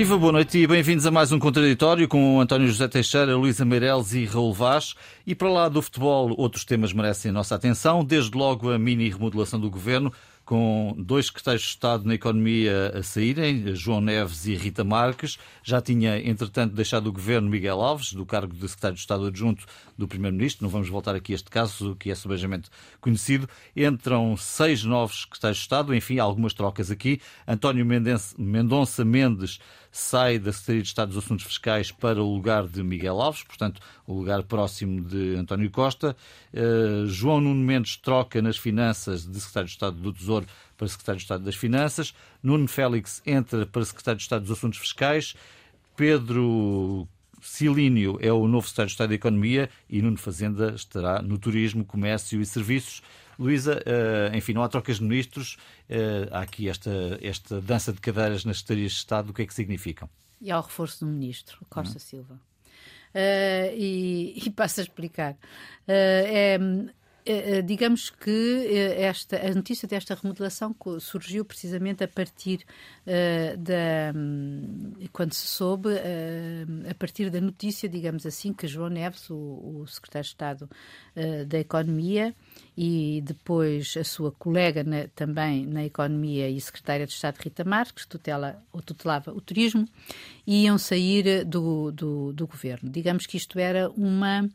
Viva, boa noite e bem-vindos a mais um Contraditório com António José Teixeira, Luísa Meireles e Raul Vaz. E para lá do futebol, outros temas merecem a nossa atenção, desde logo a mini remodelação do governo, com dois secretários de Estado na economia a saírem, João Neves e Rita Marques. Já tinha, entretanto, deixado o governo Miguel Alves, do cargo de secretário de Estado adjunto do Primeiro-Ministro. Não vamos voltar aqui a este caso, que é subejamente conhecido. Entram seis novos secretários de Estado, enfim, algumas trocas aqui. António Mendonça Mendes sai da Secretaria de Estado dos Assuntos Fiscais para o lugar de Miguel Alves, portanto, o lugar próximo de António Costa. Uh, João Nuno Mendes troca nas finanças de Secretário de Estado do Tesouro para Secretário de Estado das Finanças. Nuno Félix entra para Secretário de Estado dos Assuntos Fiscais. Pedro Silínio é o novo Secretário de Estado da Economia e Nuno Fazenda estará no Turismo, Comércio e Serviços. Luísa, uh, enfim, não há trocas de ministros, uh, há aqui esta, esta dança de cadeiras nas secretarias de Estado, o que é que significam? E ao reforço do ministro, Costa uhum. Silva. Uh, e, e passo a explicar. é, eh, eh, digamos que eh, esta, a notícia desta remodelação surgiu precisamente a partir uh, da. Um, quando se soube, uh, a partir da notícia, digamos assim, que João Neves, o, o secretário de Estado uh, da Economia, e depois a sua colega na, também na Economia e secretária de Estado Rita Marques, tutela ou tutelava o turismo, iam sair do, do, do governo. Digamos que isto era uma.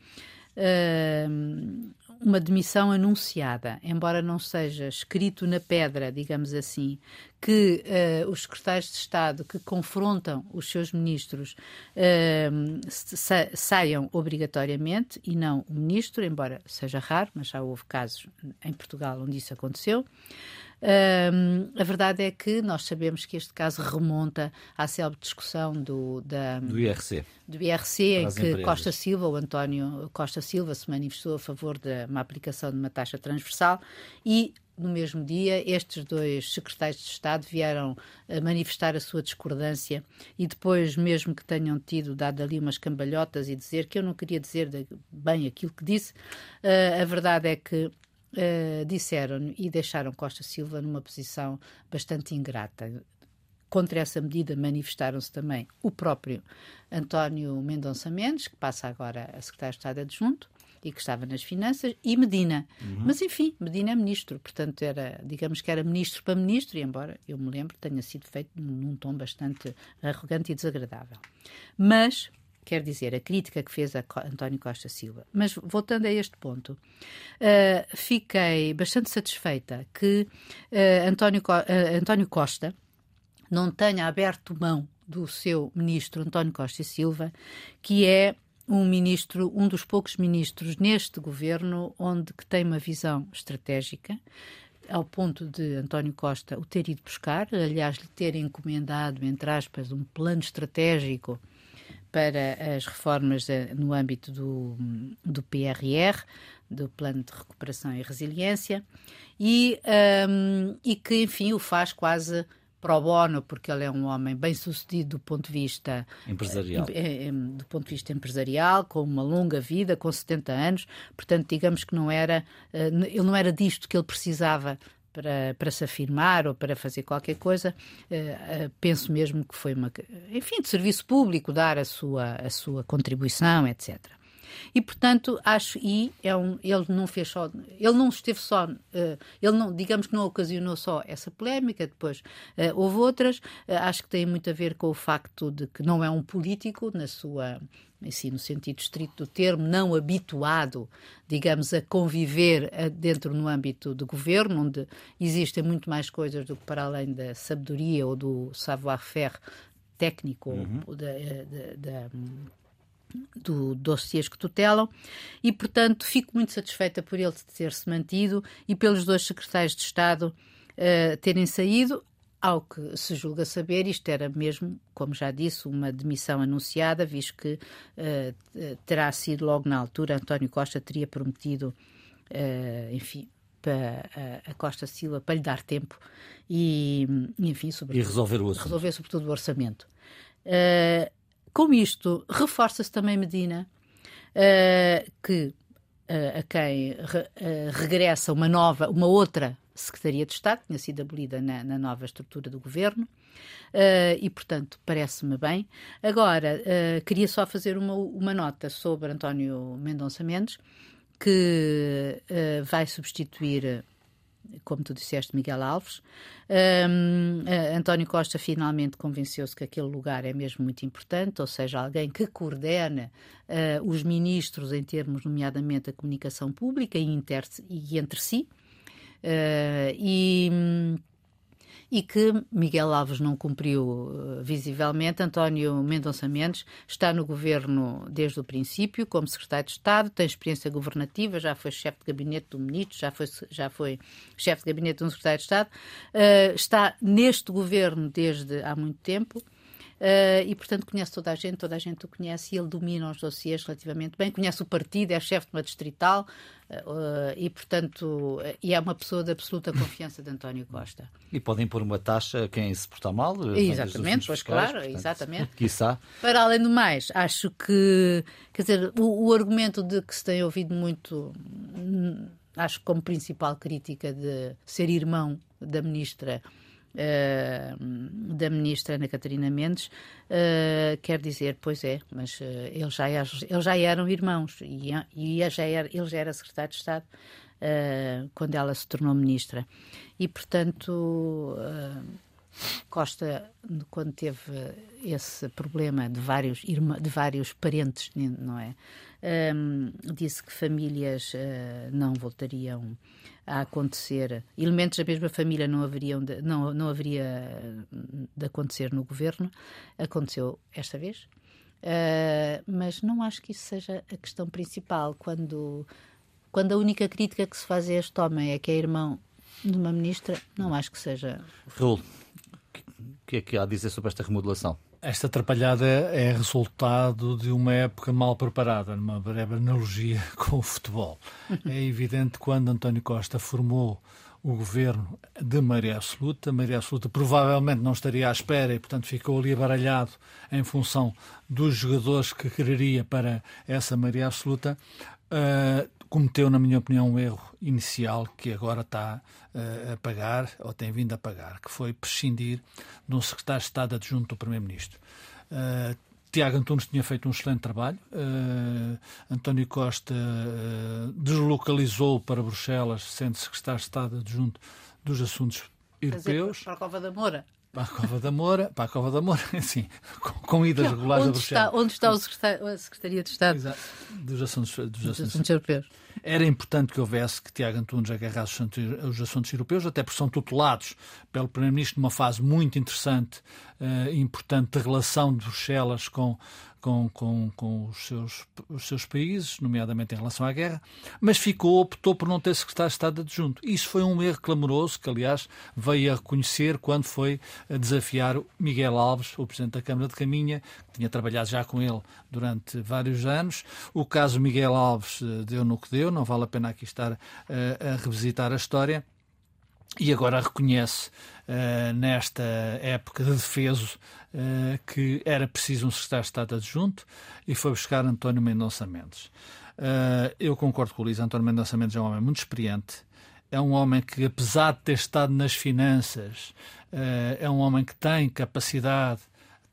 Uh, uma demissão anunciada, embora não seja escrito na pedra, digamos assim, que uh, os secretários de Estado que confrontam os seus ministros uh, sa saiam obrigatoriamente e não o ministro, embora seja raro, mas já houve casos em Portugal onde isso aconteceu. Um, a verdade é que nós sabemos que este caso remonta à célebre discussão do, da, do IRC, do IRC em que empresas. Costa Silva, o António Costa Silva, se manifestou a favor de uma aplicação de uma taxa transversal e no mesmo dia, estes dois secretários de Estado vieram a manifestar a sua discordância e depois, mesmo que tenham tido dado ali umas cambalhotas e dizer que eu não queria dizer bem aquilo que disse, uh, a verdade é que uh, disseram e deixaram Costa Silva numa posição bastante ingrata. Contra essa medida manifestaram-se também o próprio António Mendonça Mendes, que passa agora a secretário de Estado adjunto e que estava nas finanças, e Medina. Uhum. Mas, enfim, Medina é ministro, portanto, era, digamos que era ministro para ministro, e embora eu me lembro tenha sido feito num tom bastante arrogante e desagradável. Mas quer dizer, a crítica que fez a António Costa Silva. Mas voltando a este ponto, uh, fiquei bastante satisfeita que uh, António, uh, António Costa não tenha aberto mão do seu ministro António Costa Silva, que é um ministro, um dos poucos ministros neste governo onde que tem uma visão estratégica, ao ponto de António Costa o ter ido buscar, aliás, lhe ter encomendado, entre aspas, um plano estratégico para as reformas no âmbito do, do PRR, do Plano de Recuperação e Resiliência, e, um, e que, enfim, o faz quase pro bono, porque ele é um homem bem sucedido do ponto de vista empresarial. Eh, eh, do ponto de vista empresarial, com uma longa vida, com 70 anos, portanto, digamos que não era, eh, ele não era disto que ele precisava para, para se afirmar ou para fazer qualquer coisa, uh, uh, penso mesmo que foi uma, enfim, de serviço público, dar a sua, a sua contribuição, etc. E, portanto, acho, e é um, ele não fez só, ele não esteve só, uh, ele não, digamos que não ocasionou só essa polémica, depois uh, houve outras, uh, acho que tem muito a ver com o facto de que não é um político na sua, assim, no sentido estrito do termo, não habituado, digamos, a conviver dentro no âmbito do governo, onde existem muito mais coisas do que para além da sabedoria ou do savoir-faire técnico uhum. da, da, da do dossiês que tutelam e, portanto, fico muito satisfeita por ele ter-se mantido e pelos dois secretários de Estado uh, terem saído. Ao que se julga saber, isto era mesmo, como já disse, uma demissão anunciada, visto que uh, terá sido logo na altura, António Costa teria prometido, uh, enfim, para a Costa Silva para lhe dar tempo e, enfim, e resolver o resolver sobretudo o orçamento. Uh, com isto, reforça-se também Medina, que a quem re, regressa uma nova, uma outra Secretaria de Estado, tinha sido abolida na, na nova estrutura do governo, Uh, e, portanto, parece-me bem. Agora, uh, queria só fazer uma, uma nota sobre António Mendonça Mendes, que uh, vai substituir como tu disseste, Miguel Alves. Um, António Costa finalmente convenceu-se que aquele lugar é mesmo muito importante, ou seja, alguém que coordena os ministros em termos, nomeadamente, da comunicação pública e, e entre si. Uh, e. E que Miguel Alves não cumpriu uh, visivelmente. António Mendonça Mendes está no governo desde o princípio, como secretário de Estado, tem experiência governativa, já foi chefe de gabinete do ministro, já foi, já foi chefe de gabinete de um secretário de Estado, uh, está neste governo desde há muito tempo. Uh, e, portanto, conhece toda a gente, toda a gente o conhece e ele domina os dossiers relativamente bem, conhece o partido, é chefe de uma distrital uh, e, portanto, e é uma pessoa de absoluta confiança de António Costa. E podem pôr uma taxa a quem se portar mal? Exatamente, pois fiscais, claro, portanto, exatamente. Quiçá. Para além do mais, acho que, quer dizer, o, o argumento de que se tem ouvido muito, hum, acho como principal crítica de ser irmão da ministra Uh, da ministra Ana Catarina Mendes, uh, quer dizer, pois é, mas uh, eles, já, eles já eram irmãos e, e já era, ele já era secretário de Estado quando ela se tornou ministra. E, portanto, Costa, quando teve esse problema de vários, de vários parentes, não é? Um, disse que famílias não voltariam a acontecer, elementos da mesma família não haveriam de, não, não haveria de acontecer no governo. Aconteceu esta vez. Uh, mas não acho que isso seja a questão principal. Quando, quando a única crítica que se faz a este homem é que é irmão de uma ministra, não acho que seja. Raul, o que é que há a dizer sobre esta remodelação? Esta atrapalhada é resultado de uma época mal preparada, numa breve analogia com o futebol. É evidente quando António Costa formou o governo de maioria absoluta, a maioria absoluta provavelmente não estaria à espera e, portanto, ficou ali abaralhado em função dos jogadores que quereria para essa maioria absoluta. Uh, cometeu, na minha opinião, um erro inicial que agora está uh, a pagar, ou tem vindo a pagar, que foi prescindir de um secretário de Estado adjunto do Primeiro-Ministro. Uh, Tiago Antunes tinha feito um excelente trabalho. Uh, António Costa uh, deslocalizou para Bruxelas, sendo secretário de Estado adjunto dos assuntos europeus. Para a Cova da Moura para a Cova da Moura, para a Cova da Moura, sim, com, com idas regulares onde a Bruxelas. Está, onde está o secretário, a Secretaria de Estado? Exato, dos assuntos, dos, dos assuntos, assuntos europeus. Era importante que houvesse que Tiago Antunes agarrasse os assuntos europeus, até porque são tutelados pelo Primeiro-Ministro numa fase muito interessante e uh, importante de relação de Bruxelas com, com, com, com os, seus, os seus países, nomeadamente em relação à guerra, mas ficou, optou por não ter secretário de Estado adjunto. Isso foi um erro clamoroso que, aliás, veio a reconhecer quando foi a desafiar Miguel Alves, o Presidente da Câmara de Caminha, que tinha trabalhado já com ele durante vários anos. O caso Miguel Alves eh, deu no que deu, não vale a pena aqui estar a, eh, a revisitar a história e agora reconhece uh, nesta época de defeso uh, que era preciso um secretário de Estado adjunto e foi buscar António Mendonça Mendes. Uh, eu concordo com o Luís, António Mendonça Mendes é um homem muito experiente, é um homem que, apesar de ter estado nas finanças, é um homem que tem capacidade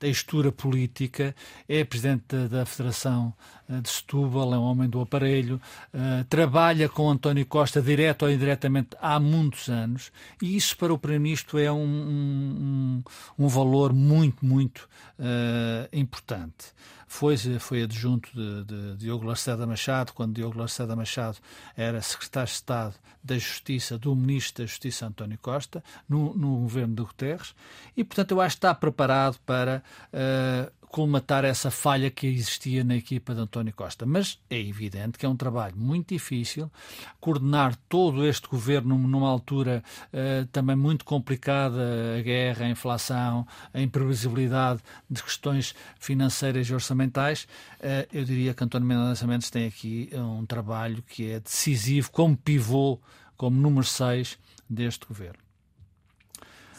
textura política, é presidente da Federação eh, de Setúbal, é um homem do aparelho, uh, trabalha com António Costa direto ou indiretamente há muitos anos e isso para o Primeiro-Ministro é um, um, um, valor muito, muito uh, importante. Foi, foi adjunto de, de Diogo Lacerda Machado, quando Diogo Lacerda Machado era secretário de Estado da Justiça, do Ministro da Justiça António Costa, no, no governo de Guterres, e portanto eu acho que está preparado para uh, colmatar essa falha que existia na equipa de António Costa. Mas é evidente que é um trabalho muito difícil coordenar todo este governo numa altura uh, também muito complicada a guerra, a inflação, a imprevisibilidade de questões financeiras e orçamentais. Uh, eu diria que António Mendonça Mendes tem aqui um trabalho que é decisivo como pivô, como número 6 deste governo.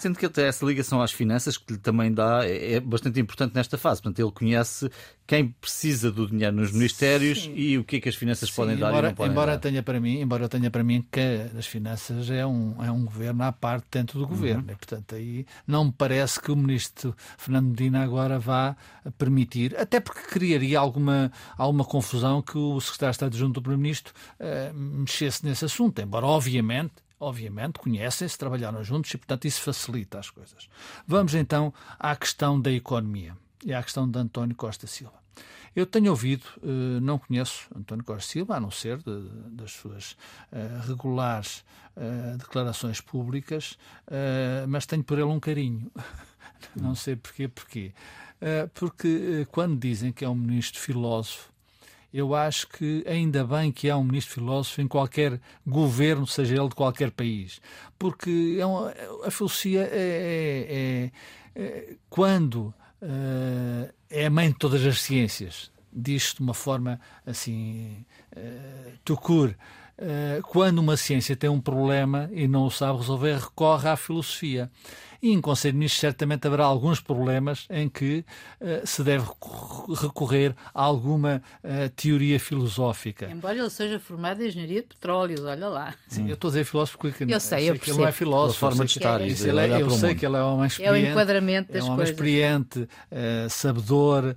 Sendo que até essa ligação às finanças que lhe também dá é, é bastante importante nesta fase. Portanto, ele conhece quem precisa do dinheiro nos ministérios Sim. e o que é que as finanças Sim, podem embora, dar e não podem embora dar. Tenha para mim, embora tenha para mim que as finanças é um, é um governo à parte dentro do governo. Uhum. E, portanto, aí não me parece que o ministro Fernando Medina agora vá permitir, até porque criaria alguma, alguma confusão que o secretário de Estado junto do Primeiro-Ministro uh, mexesse nesse assunto. Embora, obviamente, obviamente, conhecem-se, trabalharam juntos e, portanto, isso facilita as coisas. Vamos então à questão da economia e à questão de António Costa Silva. Eu tenho ouvido, eh, não conheço António Costa Silva, a não ser de, das suas eh, regulares eh, declarações públicas, mas tenho por ele um carinho. Não sei porquê, porquê. Porque quando dizem que é um ministro filósofo, eu acho que ainda bem que há um ministro filósofo em qualquer governo, seja ele de qualquer país. Porque é a filosofia é, é, é quando uh, é a mãe de todas as ciências. Diz-se de uma forma assim. Uh, quando uma ciência tem um problema e não o sabe resolver, recorre à filosofia. E em Conselho de Ministros certamente haverá alguns problemas em que uh, se deve recorrer a alguma uh, teoria filosófica. Embora ele seja formado em engenharia de petróleos, olha lá. Sim, hum. eu estou a dizer filósofo porque eu sei, eu sei que ele não é filósofo. forma de estar. É, isso, ele é, eu sei que ele é um experiente. É o enquadramento das é um coisas. experiente, uh, sabedor,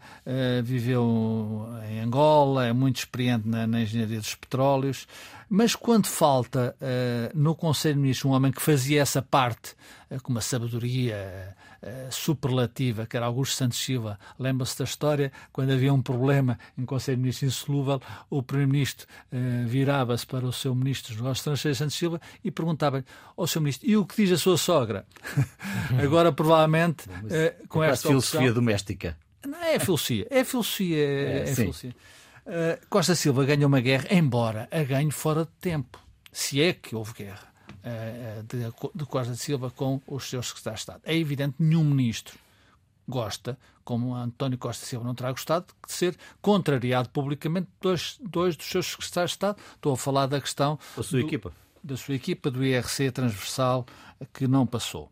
viveu em Angola, é muito experiente na, na engenharia dos petróleos. Mas quando falta uh, no Conselho de Ministros um homem que fazia essa parte uh, com uma sabedoria uh, superlativa, que era Augusto Santos Silva, lembra-se da história, quando havia um problema em Conselho de Ministros insolúvel, o Primeiro-Ministro virava-se para o seu Ministro dos Negócios Estrangeiros, Santos Silva, e perguntava-lhe ao seu Ministro, e o que diz a sua sogra? Agora, provavelmente, com é esta filosofia opção, doméstica. Não é filosofia, é filosofia, é, é filosofia. Uh, Costa Silva ganha uma guerra, embora a ganhe fora de tempo, se é que houve guerra de, de, Costa Silva com os seus secretários de Estado. É evidente que nenhum ministro gosta, como António Costa Silva não terá gostado, de ser contrariado publicamente dois, dois dos seus secretários de Estado. Estou a falar da questão da sua do, equipa. Da sua equipa, do IRC transversal, que não passou.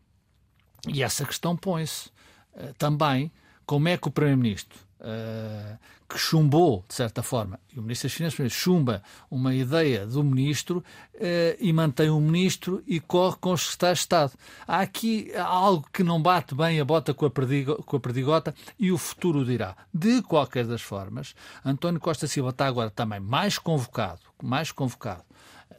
E essa questão põe-se uh, também como é que o Primeiro-Ministro uh, que chumbou, de certa forma, e o Ministro das Finanças chumba uma ideia do Ministro uh, e mantém o Ministro e corre com os secretários de Estado. Há aqui algo que não bate bem a bota com a, perdigo, com a perdigota e o futuro dirá. De qualquer das formas, António Costa Silva está agora também mais convocado, mais convocado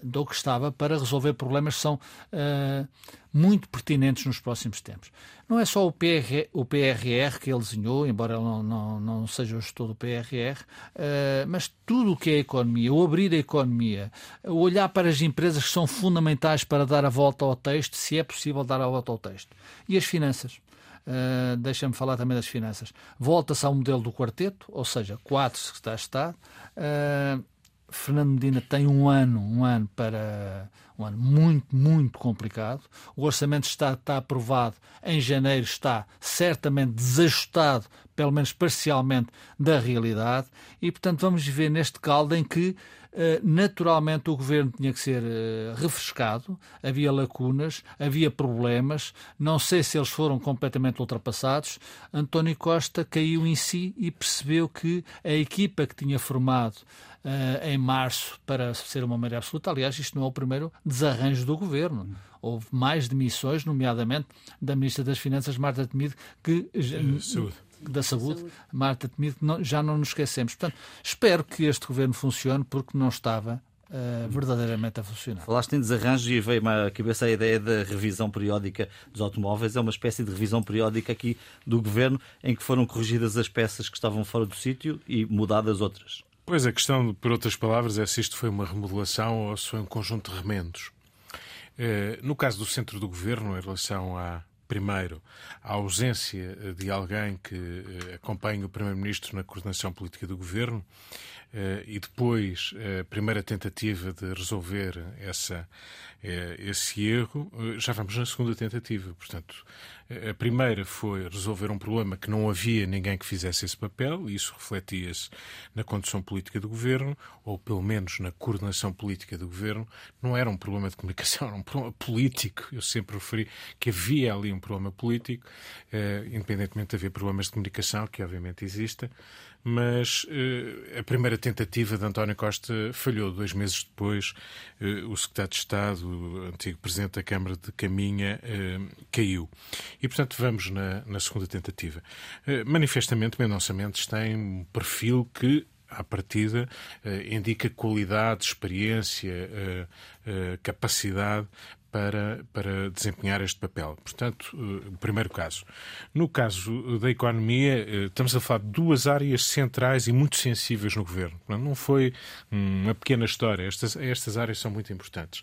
do que estava para resolver problemas que são uh, muito pertinentes nos próximos tempos. Não é só o, PR, o PRR que ele desenhou, embora ele não, não, não seja o gestor do PRR, uh, mas tudo o que é economia, o abrir a economia, o olhar para as empresas que são fundamentais para dar a volta ao texto, se é possível dar a volta ao texto. E as finanças. Uh, Deixa-me falar também das finanças. Volta-se ao modelo do quarteto, ou seja, quatro secretários de Estado. Uh, Fernando Medina tem um ano, um ano para um ano muito, muito complicado. O orçamento está, está aprovado em janeiro, está certamente desajustado, pelo menos parcialmente, da realidade, e portanto vamos viver neste caldo em que eh, naturalmente o governo tinha que ser eh, refrescado, havia lacunas, havia problemas, não sei se eles foram completamente ultrapassados. António Costa caiu em si e percebeu que a equipa que tinha formado em março para ser uma maioria absoluta. Aliás, isto não é o primeiro desarranjo do governo. Houve mais demissões, nomeadamente da Ministra das Finanças, Marta Temido, que. Saúde da saúde, saúde. Marta Temido, não, já não nos esquecemos. Portanto, espero que este governo funcione porque não estava Uh, verdadeiramente a funcionar. Falaste em desarranjo e veio-me à cabeça a ideia da revisão periódica dos automóveis. É uma espécie de revisão periódica aqui do governo em que foram corrigidas as peças que estavam fora do sítio e mudadas outras. Pois a questão, por outras palavras, é se isto foi uma remodelação ou se foi um conjunto de remendos. Eh, no caso do centro do governo, em relação a, primeiro, a ausência de alguém que eh, acompanhe o Primeiro-Ministro na coordenação política do governo, e depois a primeira tentativa de resolver essa, esse erro, já vamos na segunda tentativa. Portanto, a primeira foi resolver um problema que não havia ninguém que fizesse esse papel, e isso refletia-se na condução política do governo, ou pelo menos na coordenação política do governo. Não era um problema de comunicação, era um problema político. Eu sempre referi que havia ali um problema político, eh, independentemente de haver problemas de comunicação, que obviamente existem mas uh, a primeira tentativa de António Costa falhou. Dois meses depois, uh, o secretário de Estado, o antigo presidente da Câmara de Caminha, uh, caiu. E, portanto, vamos na, na segunda tentativa. manifestamente, Mendonça Mendes tem um perfil que à partida, indica qualidade, experiência, capacidade para, para desempenhar este papel. Portanto, eh, o primeiro caso. No caso da economia, eh, estamos a falar de duas áreas centrais e muito sensíveis no governo. Não foi uma pequena história. Estas, estas áreas são muito importantes.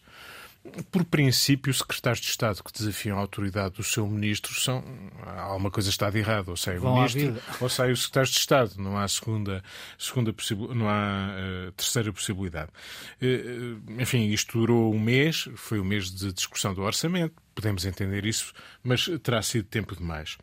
Por princípio, os secretários de Estado que desafiam a autoridade do seu ministro são. Alguma coisa está de errado. Ou sai o ministro ou sai o secretário de Estado. Não há segunda, segunda não há uh, terceira possibilidade. Uh, enfim, isto durou um mês, foi o um mês de discussão do orçamento, podemos entender isso, mas terá sido tempo demais.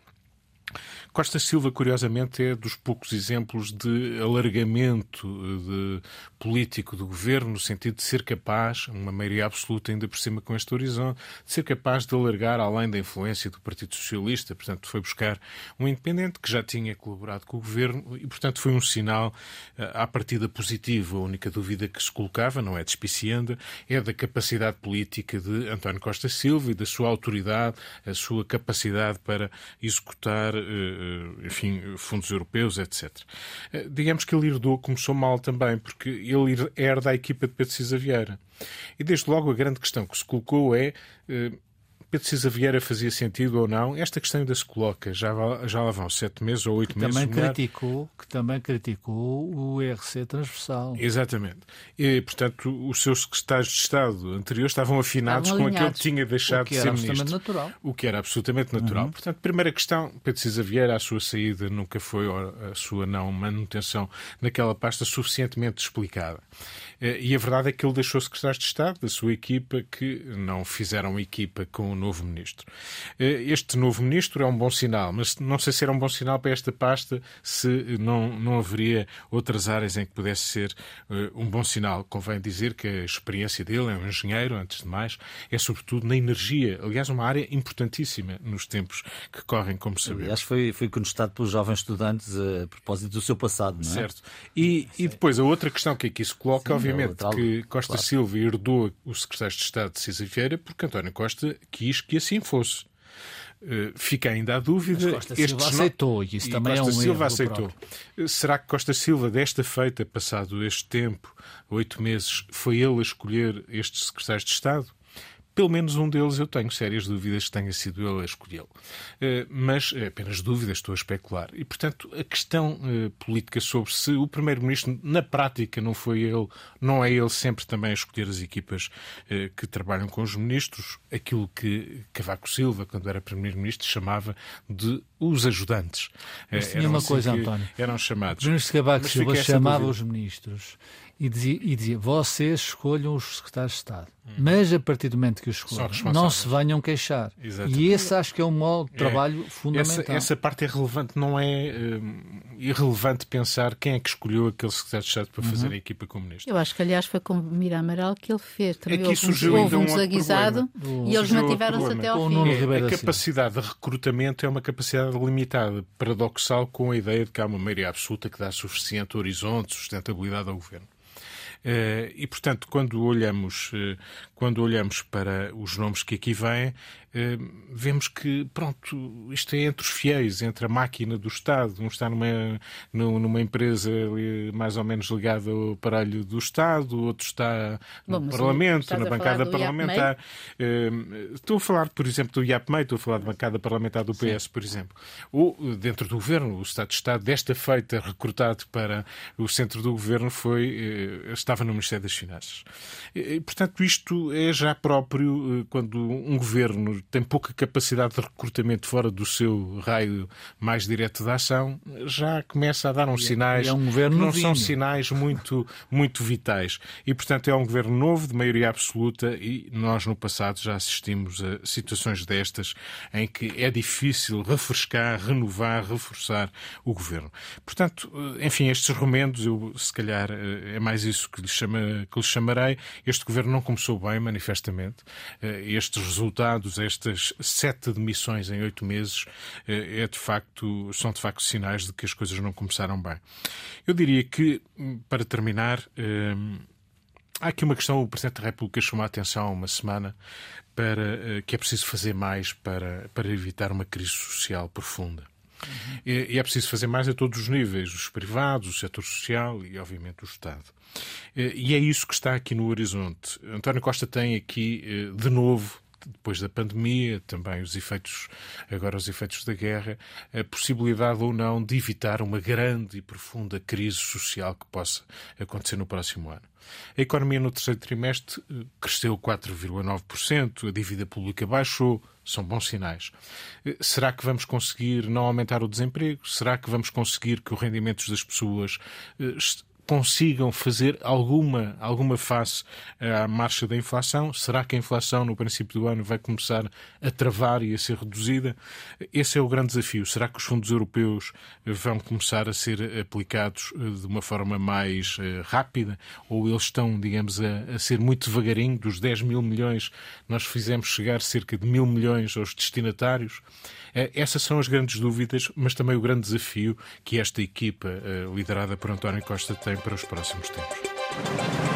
Costa Silva, curiosamente, é dos poucos exemplos de alargamento de político do governo, no sentido de ser capaz, uma maioria absoluta ainda por cima com este horizonte, de ser capaz de alargar além da influência do Partido Socialista. Portanto, foi buscar um independente que já tinha colaborado com o governo e, portanto, foi um sinal eh, à partida positivo. A única dúvida que se colocava, não é despicianda, é da capacidade política de António Costa Silva e da sua autoridade, a sua capacidade para executar eh, eh, enfim, fundos europeus, etc. Eh, digamos que ele herdou, começou mal também, porque ele herda a equipa de Pedro Cisa Vieira. E desde logo a grande questão que se colocou é eh, Pedro Cisa Vieira fazia sentido ou não, esta questão ainda se coloca. Já, já lá vão sete meses ou oito meses. Também criticou, que também criticou o ERC transversal. Exatamente. E, portanto, os seus secretários de Estado anteriores estavam afinados estavam com aquilo que tinha deixado que de ser ministro. Natural. O que era absolutamente natural. Uhum. Portanto, primeira questão, Pedro Cisa Vieira, a sua saída nunca foi a sua não manutenção naquela pasta suficientemente explicada. Eh, e a verdade é que ele deixou secretários de Estado da sua equipa que não fizeram equipa com novo ministro. Eh, este novo ministro é um bom sinal, mas não sei se era um bom sinal para esta pasta se não, não haveria outras áreas em que pudesse ser eh, um bom sinal. Convém dizer que a experiência dele é um engenheiro, antes de mais, é sobretudo na energia. Aliás, uma área importantíssima nos tempos que correm, como sabemos. Aliás, foi, foi constatado pelos jovens estudantes a propósito do seu passado, não é? Certo. E, e depois a outra questão que aqui se coloca, Sim, obviamente, obviamente que Costa claro. Silva herdou o secretário de Estado de Cisa Vieira porque António Costa quis que assim fosse. Uh, fica ainda a dúvida. Mas Costa Silva aceitou, e isso e também Costa é um Silva aceitou. Próprio. Será que Costa Silva, desta feita, passado este tempo, oito meses, foi ele a escolher estes secretários de Estado? Pelo menos um deles eu tenho sérias dúvidas que tenha sido ele a escolhê-lo. Uh, mas é apenas dúvidas, estou a especular. E, portanto, a questão uh, política sobre se o Primeiro-Ministro, na prática, não foi ele, não é ele sempre também a escolher as equipas que trabalham com os ministros, aquilo que Cavaco Silva, quando era Primeiro-Ministro, chamava de os ajudantes. Mas tinha uma assim coisa, António. Eram chamados. O Ministro Cavaco Silva chamava os ministros e dizia, e dizia, vocês escolham os secretários de Estado. Hum. Mas a partir do momento que os escolhem, não se venham queixar. Exatamente. E esse acho que é um modo de é. trabalho é. fundamental. Essa, essa, parte é relevante, não é uh, irrelevante pensar quem é que escolheu aquele secretário de Estado para uhum. fazer a equipa comunista. Eu acho que, aliás, foi com Mira Amaral que ele fez. Também Aqui surgiu houve um, um desaguisado e eles mantiveram-se até ao fim. É, a capacidade de recrutamento é uma capacidade limitada, paradoxal com a ideia de que há uma maioria absoluta que dá suficiente horizonte, sustentabilidade ao governo. Eh, e, portanto, quando olhamos, eh, quando olhamos para os nomes que aqui vêm, vemos que, pronto, isto é entre os fiéis, entre a máquina do Estado. Um está numa, numa empresa mais ou menos ligada ao aparelho do Estado, outro está no Bom, Parlamento, na bancada parlamentar. Eh, estou a falar, por exemplo, do IAPMEI, estou a falar da bancada parlamentar do PS, Sim. por exemplo. Ou dentro do governo, o Estado de Estado, desta feita, recrutado para o centro do governo, foi, eh, estava no Ministério das Finanças. E, portanto, isto é já próprio quando um governo tem pouca capacidade de recrutamento fora do seu raio mais direto de ação, já começa a dar uns é- sinais é um que não são sinais muito, muito vitais. E, portanto, é um governo novo, de maioria absoluta, e nós no passado já assistimos a situações destas em que é difícil refrescar, renovar, reforçar o governo. Portanto, eh, enfim, estes remendos, eu se calhar eh, é mais isso que lhe, chama, que lhe chamarei. Este governo não começou bem, manifestamente. Eh, estes resultados, estas sete demissões em oito meses, é de facto, são de facto sinais de que as coisas não começaram bem. Eu diria que, para terminar, Há aqui uma questão, o Presidente da República chamou a atenção há uma semana para que é preciso fazer mais para, para evitar uma crise social profunda. Uhum. E, é preciso fazer mais a todos os níveis, os privados, o setor social e, obviamente, o Estado. E é isso que está aqui no horizonte. António Costa tem aqui, eh, de novo, depois da pandemia, também os efeitos, agora os efeitos da guerra, a possibilidade ou não de evitar uma grande e profunda crise social que possa acontecer no próximo ano. A economia no terceiro trimestre eh, cresceu 4,9%, a dívida pública baixou, são bons sinais. Eh, será que vamos conseguir não aumentar o desemprego? Será que vamos conseguir que os rendimentos das pessoas eh, consigam fazer alguma, alguma face à marcha da inflação? Será que a inflação no princípio do ano vai começar a travar e a ser reduzida? Esse é o grande desafio. Será que os fundos europeus vão começar a ser aplicados eh, de uma forma mais eh, rápida? Ou eles estão, digamos, a, a ser muito devagarinho? Dos 10 mil milhões, nós fizemos chegar cerca de mil milhões aos destinatários. Eh, essas são as grandes dúvidas, mas também o grande desafio que esta equipa, liderada por António Costa, tem para os próximos tempos.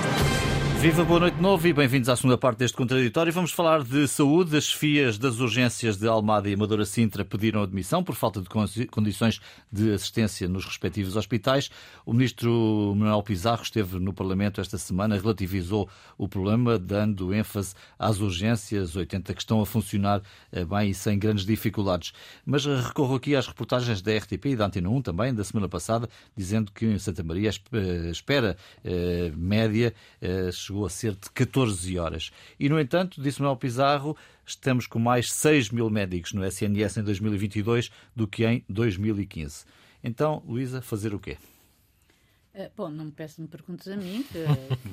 Viva, boa noite de novo e bem-vindos à segunda parte deste contraditório. Vamos falar de saúde. As FIAs das urgências de Almada e Amadora Sintra pediram admissão por falta de condições de assistência nos respectivos hospitais. O ministro Manuel Pizarro esteve no Parlamento esta semana, relativizou o problema, dando ênfase às urgências 80 que estão a funcionar eh, bem e sem grandes dificuldades. Mas recorro aqui às reportagens da RTP e da Antena 1 também, da semana passada, dizendo que em Santa Maria a espera eh, média eh, chegou a ser de 14 horas. E, no entanto, disse Manuel Pizarro, estamos com mais 6 mil médicos no SNS em 2022 do que em 2015. Então, Luísa, fazer o quê? Eh, bom, não me peço me perguntes a mim, que,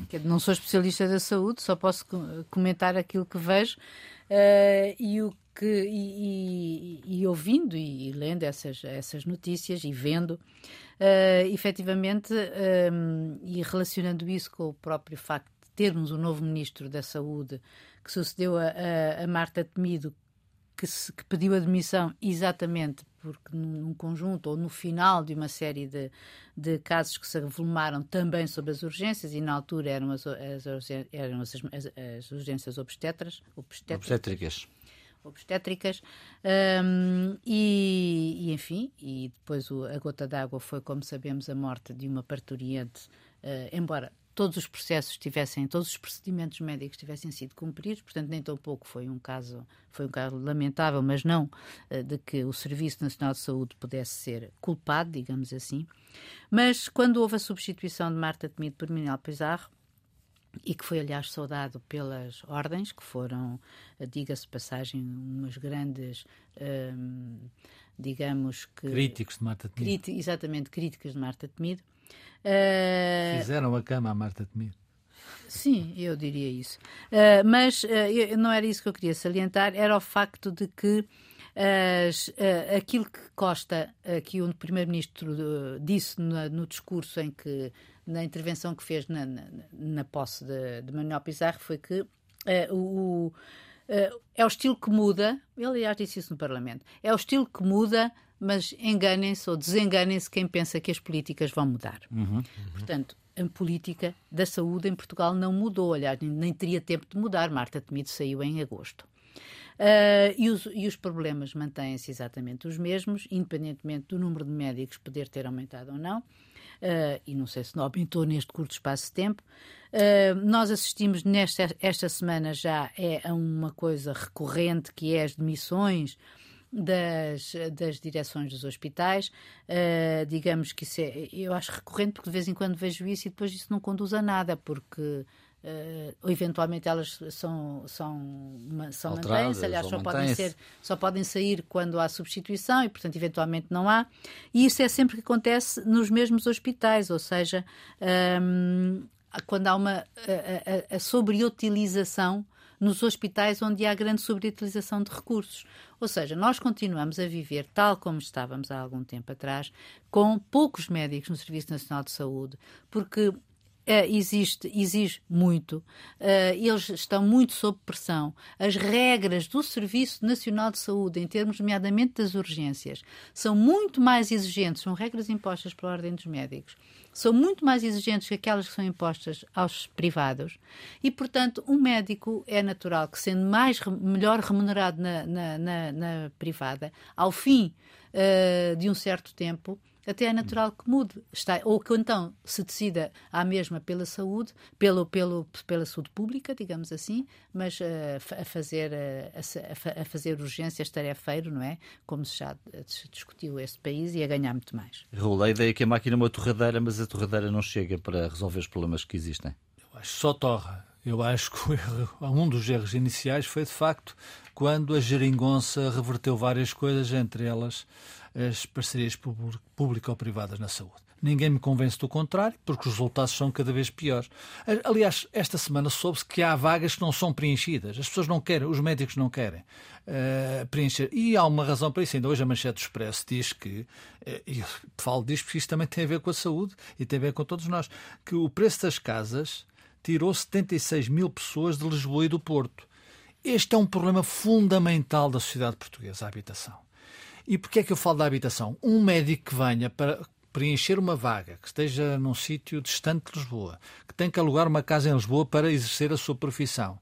que, não sou especialista da saúde, só posso comentar aquilo que vejo uh, e o que e, e, e ouvindo e, e, lendo essas, essas notícias e vendo, uh, efetivamente, um, e relacionando isso com o próprio facto termos um novo ministro da Saúde que sucedeu a, a, a Marta Temido, que, se, que, pediu admissão exatamente porque num conjunto ou no final de uma série de, de casos que se avolumaram também sobre as urgências e na altura eram as, as, eram as, as urgências obstetras, obstétricas. obstétricas um, e, e, enfim e depois o, a gota d'água foi como sabemos a morte de uma parturiente uh, embora todos os processos tivessem, todos os procedimentos médicos tivessem sido cumpridos, portanto nem tão pouco foi um caso, foi um caso lamentável, mas não uh, de que o Serviço Nacional de Saúde pudesse ser culpado, digamos assim. Mas quando houve a substituição de Marta Temido por Manuel Pizarro, e que foi, aliás, saudado pelas ordens, que foram, eh, diga-se passagem, umas grandes, hum, digamos que... Críticos de Marta Temido. exatamente, críticas de Marta Temido. Uh, Fizeram a cama à Marta Temido. Sim, eu diria isso. Uh, mas uh, não era isso que eu queria salientar, era o facto de que as, uh, aquilo que Costa, que o Primeiro-Ministro disse no, no, discurso em que, na intervenção que fez na, na, na posse de, de, Manuel Pizarro, foi que o, é o estilo que muda, ele aliás disse isso no Parlamento, é o estilo que muda mas enganem-se ou desenganem-se quem pensa que as políticas vão mudar. Uhum, uhum. Portanto, a política da saúde em Portugal não mudou, aliás, nem teria tempo de mudar. Marta Temido saiu em agosto. Uh, e, os, e, os, problemas mantêm-se exatamente os mesmos, independentemente do número de médicos poder ter aumentado ou não. Uh, e não sei se não aumentou neste curto espaço de tempo. Uh, nós assistimos nesta esta semana já é a uma coisa recorrente que é as demissões das, das direções dos hospitais. Uh, digamos que isso é, eu acho recorrente porque de vez em quando vejo isso e depois isso não conduz a nada, porque Uh, ou eventualmente elas são, são, são mantêm-se, aliás, só podem, ser, só podem sair quando há substituição e, portanto, eventualmente não há. E isso é sempre que acontece nos mesmos hospitais, ou seja, um, quando há uma a, a, a sobreutilização nos hospitais onde há grande sobreutilização de recursos. Ou seja, nós continuamos a viver tal como estávamos há algum tempo atrás, com poucos médicos no Serviço Nacional de Saúde, porque Uh, existe, exige muito, uh, eles estão muito sob pressão. As regras do Serviço Nacional de Saúde, em termos, nomeadamente, das urgências, são muito mais exigentes, são regras impostas pela Ordem dos Médicos, são muito mais exigentes que aquelas que são impostas aos privados. E, portanto, um médico é natural que, sendo mais, melhor remunerado na, na, na, na privada, ao fim uh, de um certo tempo, até é natural que mude. Está, ou que então se decida à mesma pela saúde, pelo, pelo, pela saúde pública, digamos assim, mas uh, a, fazer, uh, a, a, fazer urgências tarefeiro, não é? Como se já discutiu este país e a ganhar muito mais. Raul, a ideia é que a máquina é uma torradeira, mas a torradeira não chega para resolver os problemas que existem. Eu acho que só torra. Eu acho que erro, um dos erros iniciais foi, de facto, quando a geringonça reverteu várias coisas, entre elas as parcerias público-privadas na saúde. Ninguém me convence do contrário, porque os resultados são cada vez piores. Aliás, esta semana soube-se que há vagas que não são preenchidas. As pessoas não querem, os médicos não querem uh, preencher. E há uma razão para isso. Ainda hoje a Manchete do Expresso diz que, uh, e eu falo disto porque isto também tem a ver com a saúde e tem a ver com todos nós, que o preço das casas tirou 76 mil pessoas de Lisboa e do Porto. Este é um problema fundamental da sociedade portuguesa, a habitação. E porquê é que eu falo da habitação? Um médico que venha para preencher uma vaga, que esteja num sítio distante de Lisboa, que tem que alugar uma casa em Lisboa para exercer a sua profissão,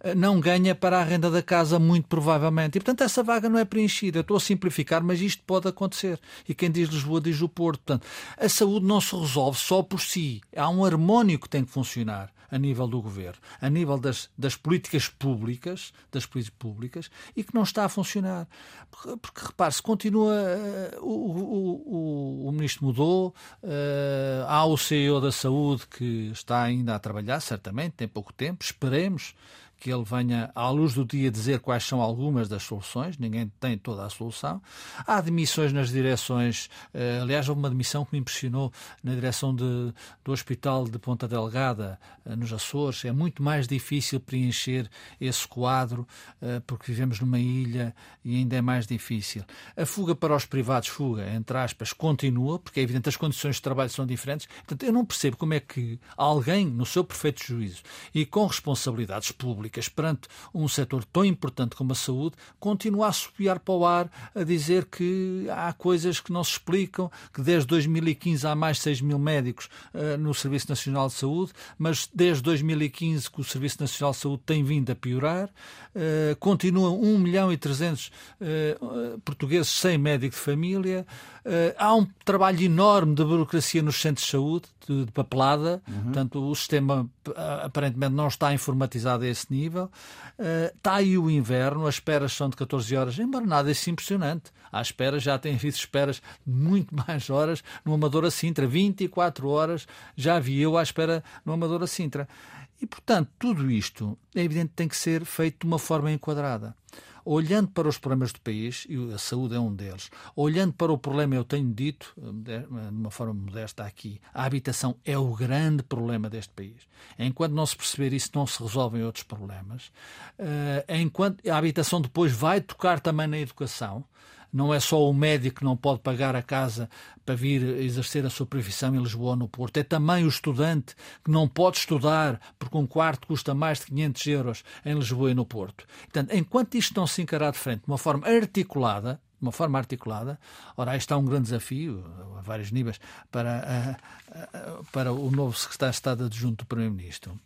eh, não ganha para a renda da casa, muito provavelmente. E, portanto, essa vaga não é preenchida. Estou a simplificar, mas isto pode acontecer. E quem diz Lisboa diz o Porto. Portanto, a saúde não se resolve só por si. Há um harmónio que tem que funcionar a nível do governo, a nível das, das políticas públicas, das políticas públicas, e que não está a funcionar. Porque, porque repare, se continua, uh, o, o, o, ministro mudou, uh, há o CEO da saúde que está ainda a trabalhar, certamente, tem pouco tempo, esperemos que ele venha à luz do dia dizer quais são algumas das soluções, ninguém tem toda a solução. Há demissões nas direções, eh, aliás, houve uma demissão que me impressionou na direção de, do Hospital de Ponta Delgada, eh, nos Açores. É muito mais difícil preencher esse quadro, eh, porque vivemos numa ilha e ainda é mais difícil. A fuga para os privados, fuga, entre aspas, continua, porque é evidente as condições de trabalho são diferentes. Portanto, eu não percebo como é que alguém, no seu perfeito juízo e com responsabilidades públicas, públicas perante um setor tão importante como a saúde, continua a subiar para o ar a dizer que há coisas que não se explicam, que desde 2015 há mais de 6 mil médicos uh, no Serviço Nacional de Saúde, mas desde 2015 que o Serviço Nacional de Saúde tem vindo a piorar, uh, continuam 1 milhão e 300 uh, portugueses sem médico de família, há um trabalho enorme de burocracia nos centros de saúde, de, de papelada, uhum. portanto, o sistema aparentemente não está informatizado a esse nível. Uh, está aí o inverno, as esperas são de 14 horas, embora nada é impressionante. À espera já tem havido esperas muito mais horas no Amadora Sintra, 24 horas já vi eu à espera no Amadora Sintra. E, portanto, tudo isto é evidente tem que ser feito de uma forma enquadrada olhando para os problemas do país, e a saúde é um deles, olhando para o problema, eu tenho dito, de uma forma modesta aqui, a habitação é o grande problema deste país. Enquanto não se perceber isso, não se resolvem outros problemas. Eh, enquanto a habitação depois vai tocar também na educação, não é só o médico que não pode pagar a casa para vir exercer a sua profissão em Lisboa ou no Porto, é também o estudante que não pode estudar porque um quarto custa mais de 500 euros em Lisboa e no Porto. Portanto, enquanto isto não se encarar de frente de uma forma articulada, de uma forma articulada. Ora, aí está um grande desafio, a vários níveis, para, para o novo secretário de Estado adjunto do Primeiro-Ministro.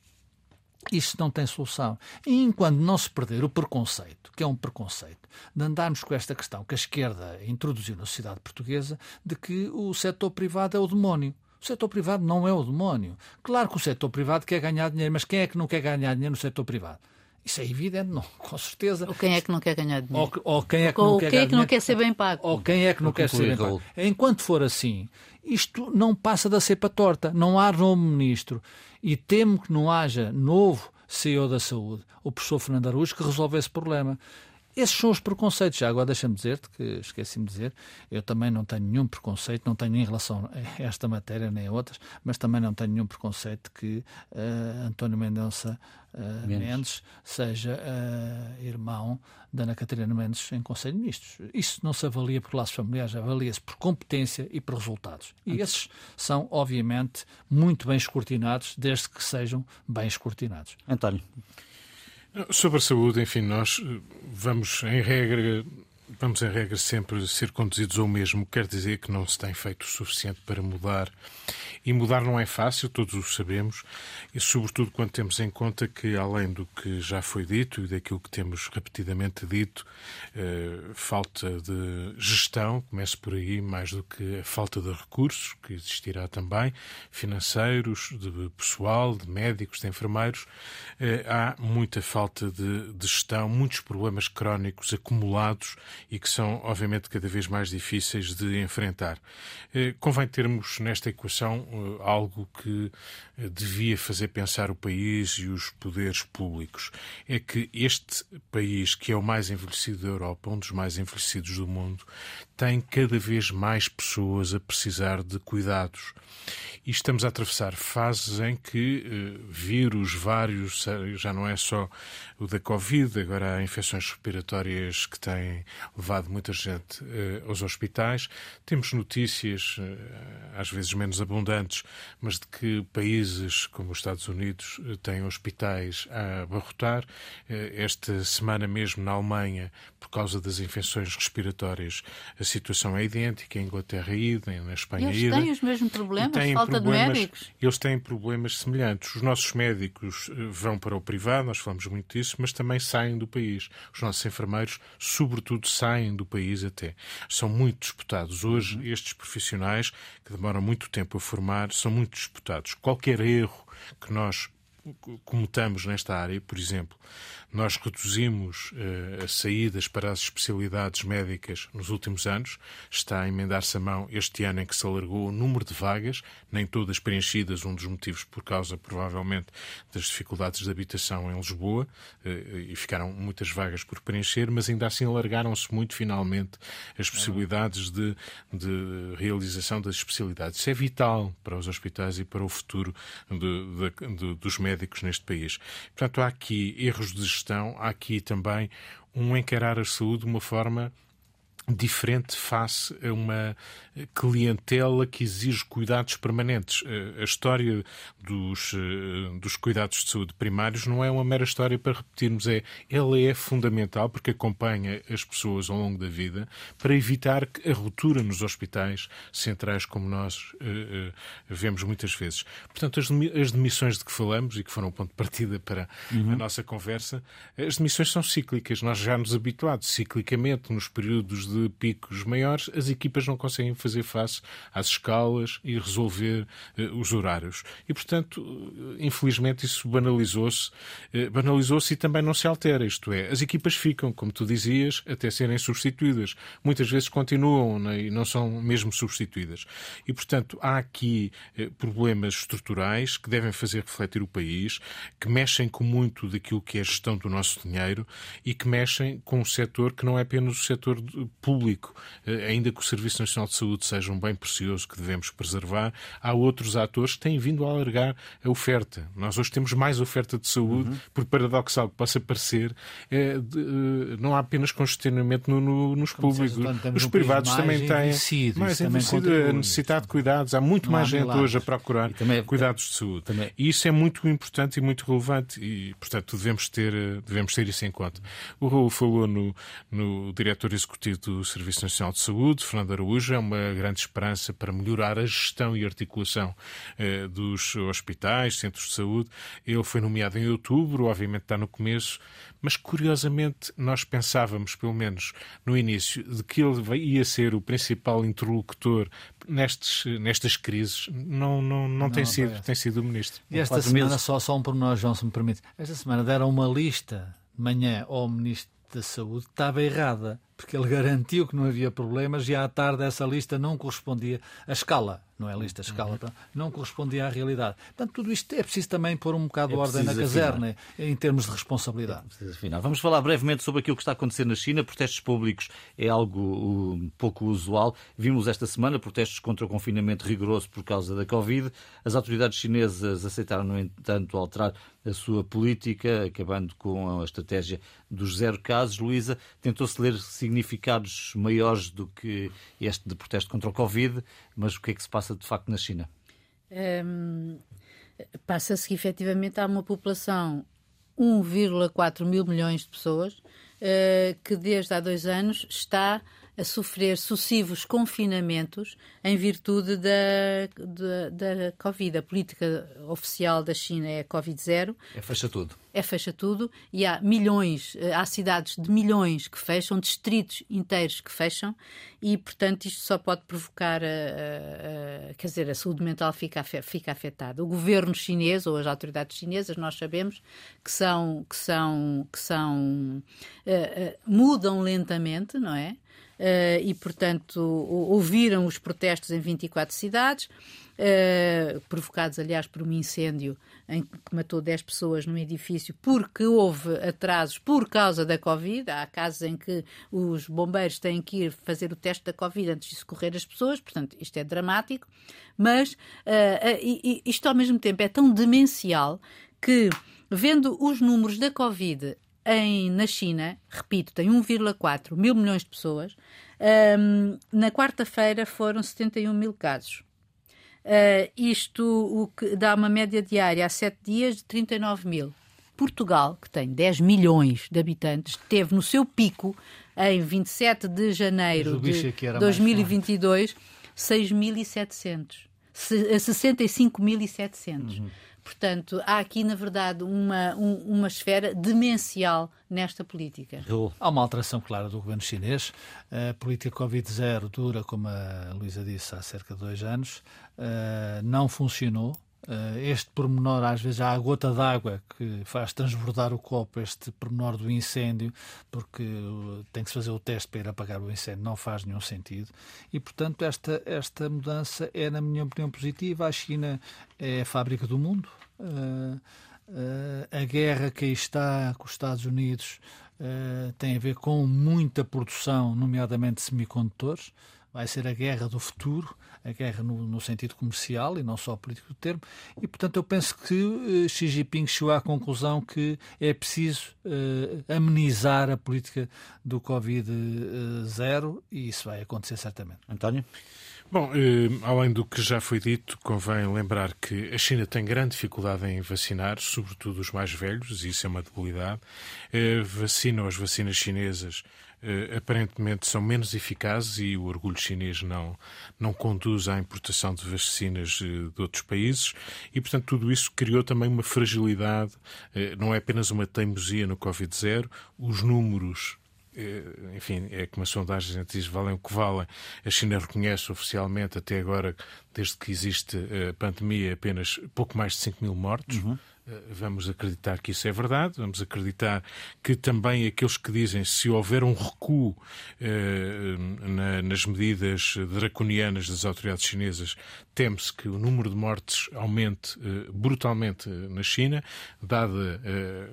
Isto não tem solução. E enquanto não se perder o preconceito, que é um preconceito, de andarmos com esta questão que a esquerda introduziu na sociedade portuguesa, de que o setor privado é o demónio. O setor privado não é o demónio. Claro que o setor privado quer ganhar dinheiro, mas quem é que não quer ganhar dinheiro no setor privado? Isso é evidente, não, com certeza. Ou quem é que não quer ganhar dinheiro? Ou, ou quem é que, ou não, quer quem é que não quer ser bem pago? Ou quem é que não quer ser bem pago? Enquanto for assim, isto não passa da cepa torta. Não há novo ministro. E temo que não haja novo CEO da Saúde, o professor Fernando Araújo, que resolve esse problema. Esses são os preconceitos. Já agora deixa-me dizer-te, que esqueci-me de dizer, eu também não tenho nenhum preconceito, não tenho em relação a esta matéria nem a outras, mas também não tenho nenhum preconceito que uh, António Mendonça uh, Mendes. Mendes. seja uh, irmão da Ana Catarina Mendes em Conselho de Ministros. Isso não se avalia por laços familiares, avalia-se por competência e por resultados. E esses são, obviamente, muito bem escrutinados, desde que sejam bem escrutinados. António. Sobre a saúde, enfim, nós eh, vamos, em regra, vamos, em regra, sempre ser conduzidos ao mesmo. Quer dizer que não se tem feito o suficiente para mudar e mudar não é fácil, todos o sabemos, e sobretudo quando temos em conta que, além do que já foi dito e daquilo que temos repetidamente dito, eh, falta de gestão, começa por aí, mais do que a falta de recursos, que existirá também, financeiros, de pessoal, de médicos, de enfermeiros, eh, há muita falta de, de gestão, muitos problemas crónicos acumulados e que são, obviamente, cada vez mais difíceis de enfrentar. Eh, convém termos nesta equação eh, algo que devia fazer pensar o país e os poderes públicos. É que este país, que é o mais envelhecido da Europa, um dos mais envelhecidos do mundo, tem cada vez mais pessoas a precisar de cuidados. E estamos a atravessar fases em que uh, vírus vários, já não é só o da Covid, agora há infecções respiratórias que têm levado muita gente uh, aos hospitais. Temos notícias, uh, às vezes menos abundantes, mas de que países como os Estados Unidos têm hospitais a abarrotar. Esta semana mesmo na Alemanha, por causa das infecções respiratórias, a situação é idêntica, em Inglaterra idem, na Espanha idem. Eles têm os mesmos problemas, têm falta problemas, de médicos. Eles têm problemas semelhantes. Os nossos médicos eh, vão para o privado, nós falamos muito disso, mas também saem do país. Os nossos enfermeiros, sobretudo, saem do país até. São muito disputados. Hoje, uhum. estes profissionais, que demoram muito tempo a formar, são muito disputados. Qualquer erro que nós cometamos nesta área, por exemplo, nós reduzimos uh, as saídas para as especialidades médicas nos últimos anos. Está a emendar-se a mão este ano em que se alargou o número de vagas, nem todas preenchidas, um dos motivos por causa, provavelmente, das dificuldades de habitação em Lisboa, uh, e ficaram muitas vagas por preencher, mas ainda assim alargaram-se muito, finalmente, as possibilidades de, de, realização das especialidades. Isso é vital para os hospitais e para o futuro de, de, dos médicos neste país. Portanto, há aqui erros de gestão há aqui também um encarar a saúde de uma forma diferente face a uma clientela que exige cuidados permanentes. Eh, a história dos, eh, dos cuidados de saúde primários não é uma mera história para repetirmos, é, ela é fundamental porque acompanha as pessoas ao longo da vida para evitar a ruptura nos hospitais centrais, como nós uh, uh, vemos muitas vezes. Portanto, as, as demissões de que falamos e que foram o ponto de partida para uhum. a nossa conversa, as demissões são cíclicas. Nós já nos habituados ciclicamente nos períodos de picos maiores, as equipas não conseguem fazer face às escalas e resolver uh, os horários. E, portanto, infelizmente isso banalizou-se, uh, banalizou-se e também não se altera. Isto é, as equipas ficam, como tu dizias, até serem substituídas. Muitas vezes continuam né, e não são mesmo substituídas. E, portanto, há aqui problemas estruturais que devem fazer refletir o país, que mexem com muito daquilo que é a gestão do nosso dinheiro e que mexem com um setor que não é apenas o setor público, ainda que o Serviço Nacional de Saúde seja um bem precioso que devemos preservar, há outros atores que têm vindo a alargar a oferta. Nós hoje temos mais oferta de saúde, uhum. por paradoxal que possa parecer, é, de, eh, não há apenas congestionamento no, no, nos públicos. Os um privados também têm mais envelhecido, a necessidade de cuidados. Há muito não mais há gente milagres. hoje a procurar também, cuidados de saúde. Também. E isso é muito importante e muito relevante e, portanto, devemos ter, devemos ter isso em conta. O Raul falou no, no diretor executivo do Serviço Nacional de Saúde, Fernando Araújo, é uma grande esperança para melhorar a gestão e articulação eh, dos hospitais, centros de saúde. Ele foi nomeado em outubro, obviamente está no começo, mas curiosamente nós pensávamos, pelo menos no início, de que ele ia ser o principal interlocutor nestes, nestas crises. Não, não, não, não tem, sido, tem sido o ministro. E esta semana, só, só um pormenor, João, se me permite. Esta semana deram uma lista de manhã ao ministro da Saúde que estava errada porque ele garantiu que não havia problemas e à tarde essa lista não correspondia à escala, não é a lista, escala, uhum. não correspondia à realidade. Portanto, tudo isto é preciso também pôr um bocado de é ordem na caserna em termos de responsabilidade. É Vamos falar brevemente sobre aquilo que está a acontecer na China. Protestos públicos é algo um, pouco usual. Vimos esta semana protestos contra o confinamento rigoroso por causa da Covid. As autoridades chinesas aceitaram, no entanto, alterar a sua política, acabando com a estratégia dos zero casos. Luísa, tentou-se ler significados maiores do que este de protesto contra o Covid, mas o que é que se passa de facto na China? Um, Passa-se que efetivamente há uma população 1,4 mil milhões de pessoas uh, que desde há dois anos está a sofrer sucessivos confinamentos em virtude da, da, da Covid. A política oficial da China é Covid-0. É fecha tudo. É fecha tudo e há milhões, eh, há cidades de milhões que fecham, distritos inteiros que fecham e, portanto, isto só pode provocar, a, a, a, quer dizer, a saúde mental fica, fica afetada. O governo chinês ou as autoridades chinesas, nós sabemos que são, que são, que são, uh, uh, mudam lentamente, não é? Uh, e, portanto, ouviram os protestos em 24 cidades, uh, provocados, aliás, por um incêndio em que matou 10 pessoas num edifício porque houve atrasos por causa da Covid. Há casos em que os bombeiros têm que ir fazer o teste da Covid antes de socorrer as pessoas, portanto, isto é dramático, mas uh, isto ao mesmo tempo é tão demencial que, vendo os números da Covid em, na China, repito, tem 1,4 mil milhões de pessoas. Um, na quarta-feira foram 71 mil casos. Uh, isto o que dá uma média diária há sete dias de 39 mil. Portugal, que tem 10 milhões de habitantes, teve no seu pico em 27 de janeiro de 2022 6.700. 65.700. Uhum. Portanto, há aqui, na verdade, uma, um, uma esfera demencial nesta política. Há uma alteração clara do governo chinês. A política Covid-0 dura, como a Luísa disse, há cerca de dois anos. Uh, não funcionou. Uh, este pormenor, às vezes, há a gota d'água que faz transbordar o copo, este pormenor do incêndio, porque tem que se fazer o teste para ir apagar o incêndio, não faz nenhum sentido. E, portanto, esta, esta mudança é, na minha opinião, positiva. A China é a fábrica do mundo. Uh, a guerra que aí está com os Estados Unidos tem a ver com muita produção, nomeadamente semicondutores vai ser a guerra do futuro, a guerra no, no, sentido comercial e não só político do termo, e portanto eu penso que uh, Xi Jinping chegou à conclusão que é preciso uh, amenizar a política do Covid-0 e isso vai acontecer certamente. António? Bom, eh, além do que já foi dito, convém lembrar que a China tem grande dificuldade em vacinar, sobretudo os mais velhos, e isso é uma debilidade. Eh, vacinam as vacinas chinesas aparentemente são menos eficazes e o orgulho chinês não, não conduz à importação de vacinas uh, de outros países e, portanto, tudo isso criou também uma fragilidade, uh, não é apenas uma teimosia no Covid-0, os números enfim, é como a sondagem diz, valem o que valem. A China reconhece oficialmente, até agora, desde que existe a pandemia, apenas pouco mais de 5 mil mortos. Uhum. Eh, vamos acreditar que isso é verdade, vamos acreditar que também aqueles que dizem se houver um recuo eh, na, nas medidas draconianas das autoridades chinesas, teme-se que o número de mortes aumente eh, brutalmente na China, dada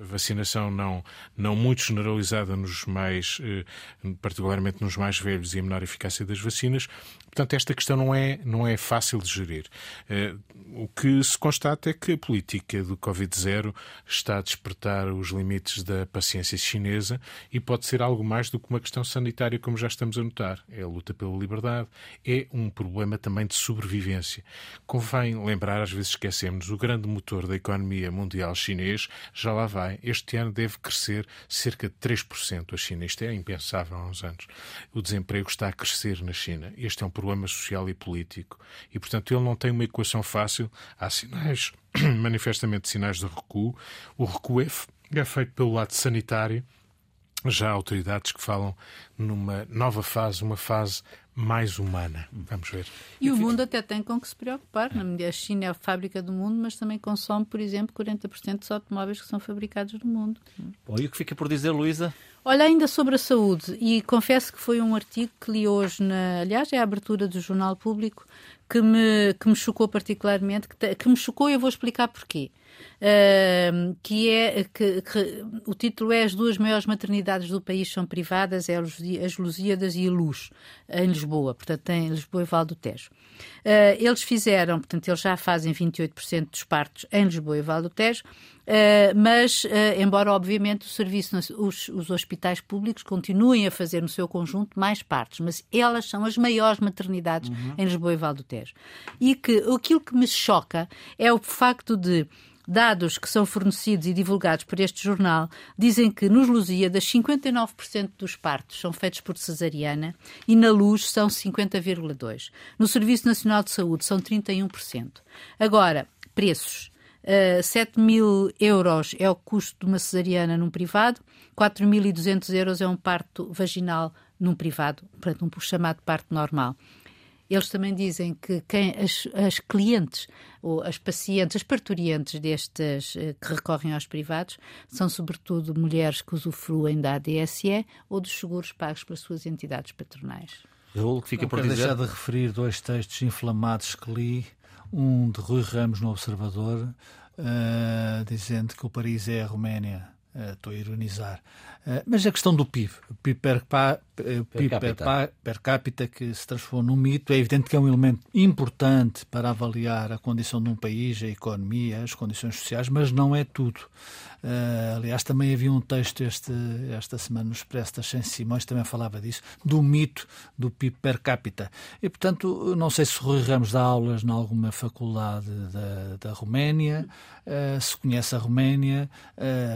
a vacinação não, não muito generalizada nos mais, eh, particularmente nos mais velhos e a menor eficácia das vacinas. Portanto, esta questão não é, não é fácil de gerir. Eh, o que se constata é que a política do Covid Covid zero está a despertar os limites da paciência chinesa e pode ser algo mais do que uma questão sanitária, como já estamos a notar. É a luta pela liberdade, é um problema também de sobrevivência. Convém lembrar, às vezes esquecemos, o grande motor da economia mundial chinês já lá vai. Este ano deve crescer cerca de 3%. A China, isto é impensável há uns anos. O desemprego está a crescer na China. Este é um problema social e político. E, portanto, ele não tem uma equação fácil. Há sinais, manifestamente sinais de recuo. O recuo é, é feito pelo lado sanitário. Já há autoridades que falam numa nova fase, uma fase mais humana. Vamos ver. E o mundo até tem com que se preocupar. A China é a fábrica do mundo, mas também consome, por exemplo, 40% dos automóveis que são fabricados no mundo. Bom, e o que fica por dizer, Luísa? Olha, ainda sobre a saúde, e confesso que foi um artigo que li hoje, na, aliás, é a abertura do Jornal Público, que me, que me chocou particularmente, que, que me chocou e eu vou explicar porquê. Uh, que é que, que, o título é As duas maiores maternidades do país são privadas, é as Lusíadas e a Luz, em Lisboa, portanto, em Lisboa e Val do Tejo. Uh, eles fizeram, portanto, eles já fazem 28% dos partos em Lisboa e Val do Tejo, Uh, mas, uh, embora obviamente o serviço, os, os, hospitais públicos continuem a fazer no seu conjunto mais partes, mas elas são as maiores maternidades uhum. em Lisboa e Val do Tejo. E que aquilo que me choca é o facto de Dados que são fornecidos e divulgados por este jornal dizem que nos Lusíadas 59% dos partos são feitos por cesariana e na Luz são 50,2%. No Serviço Nacional de Saúde são 31%. Agora, preços. Uh, eh, 7 mil euros é o custo de uma cesariana num privado, 4.200 euros é um parto vaginal num privado, portanto, um chamado parto normal. Eles também dizem que quem, as, as clientes, ou as pacientes, as parturientes destes eh, que recorrem aos privados, são sobretudo mulheres que usufruem da ADSE ou dos seguros pagos pelas suas entidades patronais. Raul, que fica Não por dizer... deixar de referir dois textos inflamados que li, um de Rui Ramos no Observador, uh, dizendo que o Paris é a Roménia estou a ironizar. Uh, mas a questão do PIB, PIB per, pa, uh, PIB per, capita. Per, per, capita, que se transformou num mito, é evidente que é um elemento importante para avaliar a condição de um país, a economia, as condições sociais, mas não é tudo. Aliás, também havia um texto este, esta semana no Expresso das Ciências Simões, também falava disso, do mito do PIB per capita. E, portanto, não sei se Rui Ramos dá aulas em alguma faculdade da, da Roménia, se conhece a Roménia,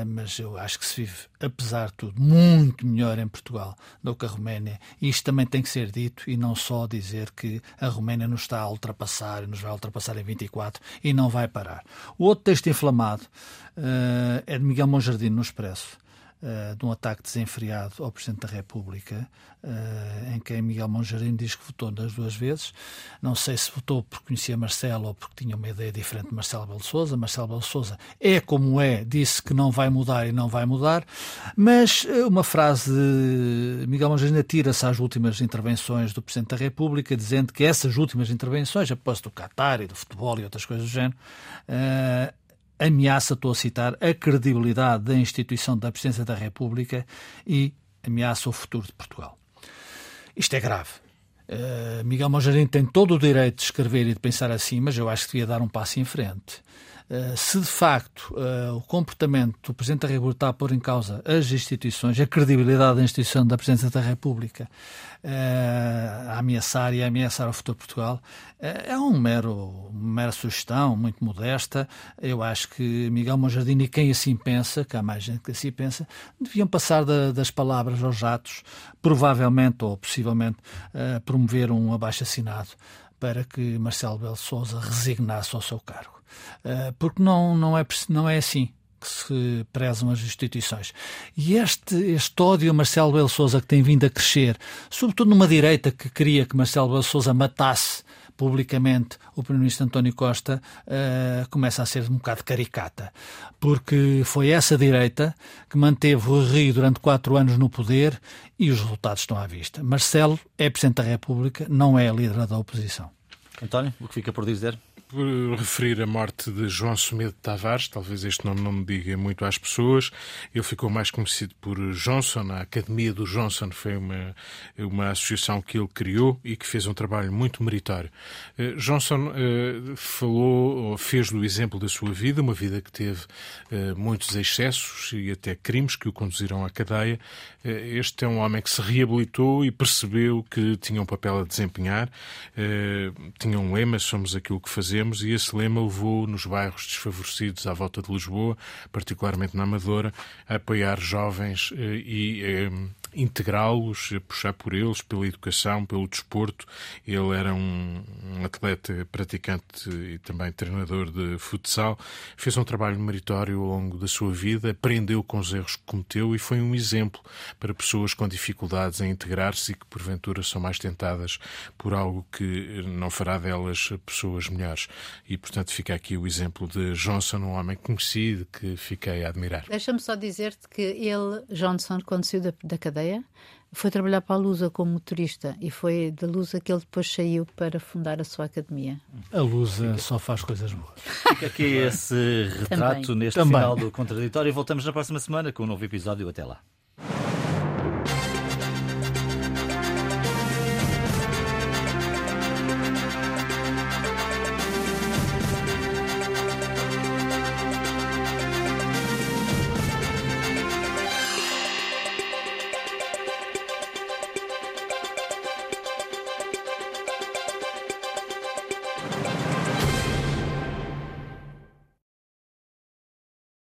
mas eu acho que se vive, apesar de tudo, muito melhor em Portugal do que a Roménia. E isto também tem que ser dito e não só dizer que a Roménia nos está a ultrapassar nos vai ultrapassar em 24 e não vai parar. O outro texto inflamado é de Miguel Monjardim no Expresso. Uh, de um ataque desenfreado ao Presidente da República, uh, em que Miguel Monjardim diz que votou das duas vezes. Não sei se votou porque conhecia Marcelo ou porque tinha uma ideia diferente de Marcelo Belo Souza. Marcelo Belo Souza é como é, disse que não vai mudar e não vai mudar. Mas uh, uma frase de Miguel Monjardim atira-se às últimas intervenções do Presidente da República, dizendo que essas últimas intervenções, após do Qatar e do futebol e outras coisas do género, ameaça, estou a citar, a credibilidade da instituição da Presidência da República e ameaça o futuro de Portugal. Isto é grave. Uh, Miguel Monjarim tem todo o direito de escrever e de pensar assim, mas eu acho que devia dar um passo em frente. Uh, se de facto uh, o comportamento do Presidente da República está a pôr em causa as instituições, a credibilidade da instituição da Presidência da República, uh, a ameaçar e a ameaçar o futuro de Portugal, é um mero, uma mera sugestão, muito modesta. Eu acho que Miguel Monjardim e quem assim pensa, que há mais gente que assim pensa, deviam passar da, das palavras aos atos, provavelmente ou possivelmente promover um abaixo-assinado para que Marcelo Belo Souza resignasse ao seu cargo. Eh, porque não, não, é, não é assim que se prezam as instituições. E este, este ódio a Marcelo Belo Souza que tem vindo a crescer, sobretudo numa direita que queria que Marcelo Belo Souza matasse publicamente o Primeiro-Ministro António Costa, uh, começa a ser um bocado caricata. Porque foi essa direita que manteve o Rio durante quatro anos no poder e os resultados estão à vista. Marcelo é Presidente da República, não é líder da oposição. António, o que fica por dizer? Por referir a morte de João Semedo Tavares, talvez este nome não me diga muito às pessoas. Ele ficou mais conhecido por Johnson, a Academia do Johnson foi uma, uma associação que ele criou e que fez um trabalho muito meritório. Uh, Johnson uh, falou, fez do exemplo da sua vida, uma vida que teve uh, muitos excessos e até crimes que o conduziram à cadeia. este é um homem que se reabilitou e percebeu que tinha um papel a desempenhar, tinha um lema, somos aquilo que fazemos e esse lema levou nos bairros desfavorecidos à volta de Lisboa, particularmente na Amadora, a apoiar jovens eh, e eh, integrá-los, puxar por eles, pela educação, pelo desporto. Ele era um, atleta praticante e também treinador de futsal. Fez um trabalho meritório ao longo da sua vida, aprendeu com os erros que cometeu e foi um exemplo para pessoas com dificuldades em integrar-se e que, porventura, são mais tentadas por algo que não fará delas pessoas melhores. E, portanto, fica aqui o exemplo de Johnson, um homem conhecido que fiquei a admirar. Deixa-me só dizer-te que ele, Johnson, quando saiu da, da cadeia, cadeia, foi trabalhar para a Lusa como motorista e foi da Lusa que ele depois saiu para fundar a sua academia. A Lusa só faz coisas boas. Fica aqui esse retrato Também. neste Também. final do contraditório e voltamos na próxima semana com um novo episódio. Até lá.